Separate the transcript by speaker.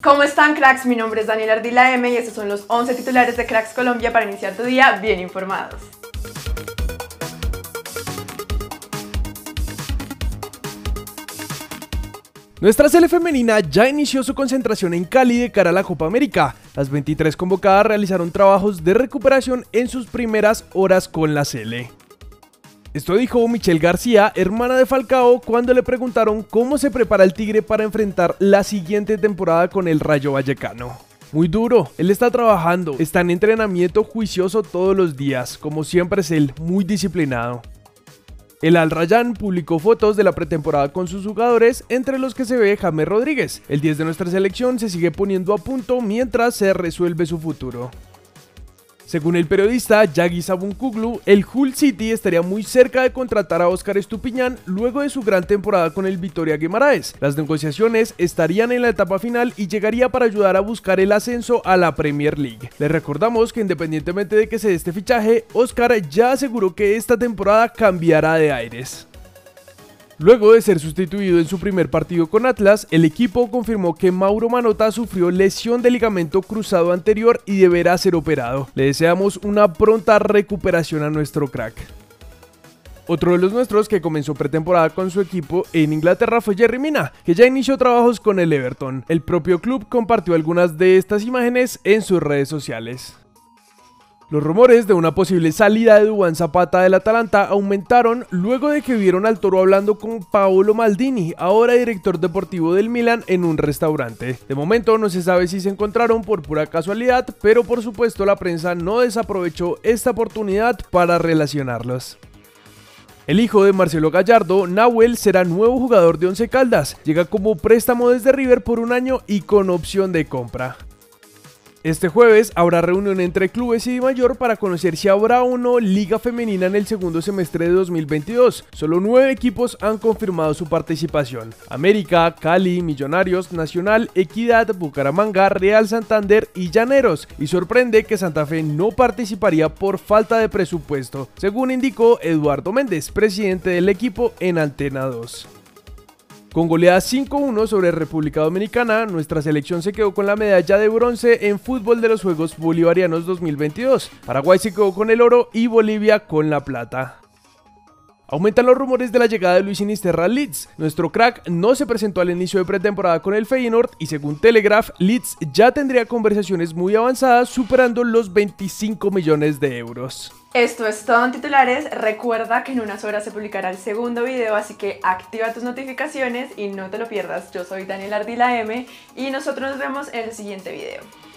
Speaker 1: ¿Cómo están cracks? Mi nombre es Daniel Ardila M y estos son los 11 titulares de Cracks Colombia para iniciar tu día bien informados.
Speaker 2: Nuestra sele femenina ya inició su concentración en Cali de cara a la Copa América. Las 23 convocadas realizaron trabajos de recuperación en sus primeras horas con la sele. Esto dijo Michelle García, hermana de Falcao, cuando le preguntaron cómo se prepara el Tigre para enfrentar la siguiente temporada con el Rayo Vallecano. Muy duro, él está trabajando, está en entrenamiento juicioso todos los días, como siempre es él, muy disciplinado. El Al Rayyan publicó fotos de la pretemporada con sus jugadores, entre los que se ve James Rodríguez. El 10 de nuestra selección se sigue poniendo a punto mientras se resuelve su futuro. Según el periodista Yagi Sabunkuglu, el Hull City estaría muy cerca de contratar a Oscar Estupiñán luego de su gran temporada con el Vitoria Guimaraes. Las negociaciones estarían en la etapa final y llegaría para ayudar a buscar el ascenso a la Premier League. Les recordamos que independientemente de que se dé este fichaje, Oscar ya aseguró que esta temporada cambiará de aires. Luego de ser sustituido en su primer partido con Atlas, el equipo confirmó que Mauro Manota sufrió lesión de ligamento cruzado anterior y deberá ser operado. Le deseamos una pronta recuperación a nuestro crack. Otro de los nuestros que comenzó pretemporada con su equipo en Inglaterra fue Jerry Mina, que ya inició trabajos con el Everton. El propio club compartió algunas de estas imágenes en sus redes sociales. Los rumores de una posible salida de Duan Zapata del Atalanta aumentaron luego de que vieron al toro hablando con Paolo Maldini, ahora director deportivo del Milan, en un restaurante. De momento no se sabe si se encontraron por pura casualidad, pero por supuesto la prensa no desaprovechó esta oportunidad para relacionarlos. El hijo de Marcelo Gallardo, Nahuel, será nuevo jugador de Once Caldas. Llega como préstamo desde River por un año y con opción de compra. Este jueves habrá reunión entre clubes y Mayor para conocer si habrá o no liga femenina en el segundo semestre de 2022. Solo nueve equipos han confirmado su participación. América, Cali, Millonarios, Nacional, Equidad, Bucaramanga, Real Santander y Llaneros. Y sorprende que Santa Fe no participaría por falta de presupuesto, según indicó Eduardo Méndez, presidente del equipo en Antena 2. Con goleada 5-1 sobre República Dominicana, nuestra selección se quedó con la medalla de bronce en fútbol de los Juegos Bolivarianos 2022. Paraguay se quedó con el oro y Bolivia con la plata. Aumentan los rumores de la llegada de Luis Sinisterra a Leeds. Nuestro crack no se presentó al inicio de pretemporada con el Feyenoord y según Telegraph, Leeds ya tendría conversaciones muy avanzadas superando los 25 millones de euros.
Speaker 1: Esto es todo en titulares. Recuerda que en unas horas se publicará el segundo video, así que activa tus notificaciones y no te lo pierdas. Yo soy Daniel Ardila M y nosotros nos vemos en el siguiente video.